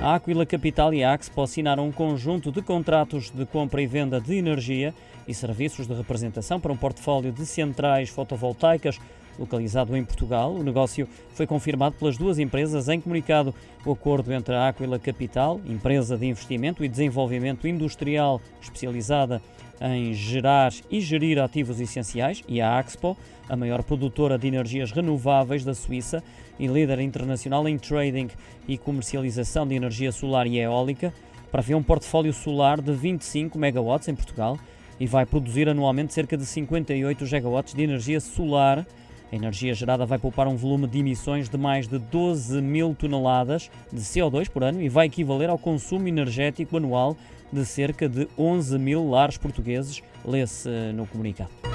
A Aquila Capital e a Axpo assinaram um conjunto de contratos de compra e venda de energia e serviços de representação para um portfólio de centrais fotovoltaicas localizado em Portugal. O negócio foi confirmado pelas duas empresas em comunicado. O acordo entre a Aquila Capital, empresa de investimento e desenvolvimento industrial especializada em gerar e gerir ativos essenciais, e a Axpo, a maior produtora de energias renováveis da Suíça e líder internacional em trading e comercialização de energia solar e eólica, ver um portfólio solar de 25 megawatts em Portugal e vai produzir anualmente cerca de 58 gigawatts de energia solar. A energia gerada vai poupar um volume de emissões de mais de 12 mil toneladas de CO2 por ano e vai equivaler ao consumo energético anual de cerca de 11 mil lares portugueses, lê-se no comunicado.